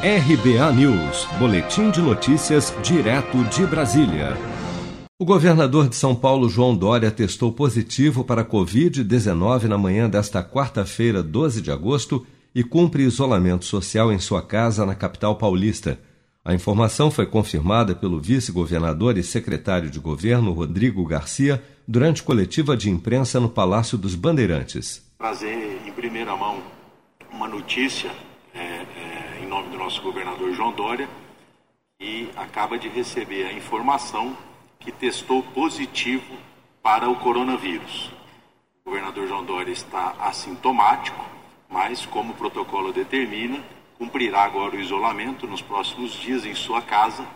RBA News, Boletim de Notícias, direto de Brasília. O governador de São Paulo, João Dória, testou positivo para a Covid-19 na manhã desta quarta-feira, 12 de agosto, e cumpre isolamento social em sua casa na capital paulista. A informação foi confirmada pelo vice-governador e secretário de governo, Rodrigo Garcia, durante coletiva de imprensa no Palácio dos Bandeirantes. Trazer em primeira mão uma notícia em nome do nosso governador João Dória, que acaba de receber a informação que testou positivo para o coronavírus. O governador João Dória está assintomático, mas, como o protocolo determina, cumprirá agora o isolamento nos próximos dias em sua casa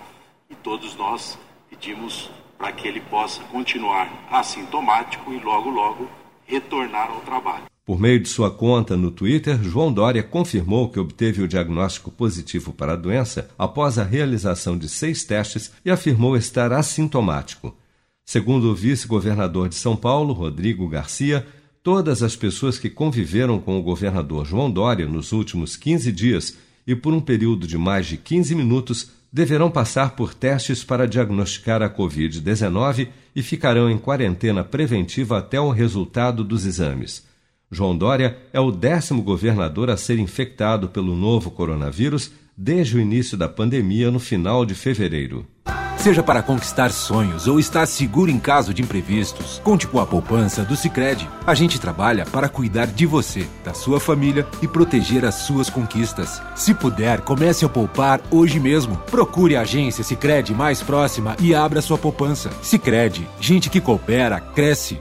e todos nós pedimos para que ele possa continuar assintomático e logo, logo retornar ao trabalho. Por meio de sua conta no Twitter, João Dória confirmou que obteve o diagnóstico positivo para a doença após a realização de seis testes e afirmou estar assintomático. Segundo o vice-governador de São Paulo, Rodrigo Garcia, todas as pessoas que conviveram com o governador João Dória nos últimos 15 dias e por um período de mais de 15 minutos deverão passar por testes para diagnosticar a Covid-19 e ficarão em quarentena preventiva até o resultado dos exames. João Dória é o décimo governador a ser infectado pelo novo coronavírus desde o início da pandemia no final de fevereiro. Seja para conquistar sonhos ou estar seguro em caso de imprevistos, conte com a poupança do Sicredi. A gente trabalha para cuidar de você, da sua família e proteger as suas conquistas. Se puder, comece a poupar hoje mesmo. Procure a agência Sicredi mais próxima e abra sua poupança. Sicredi, gente que coopera cresce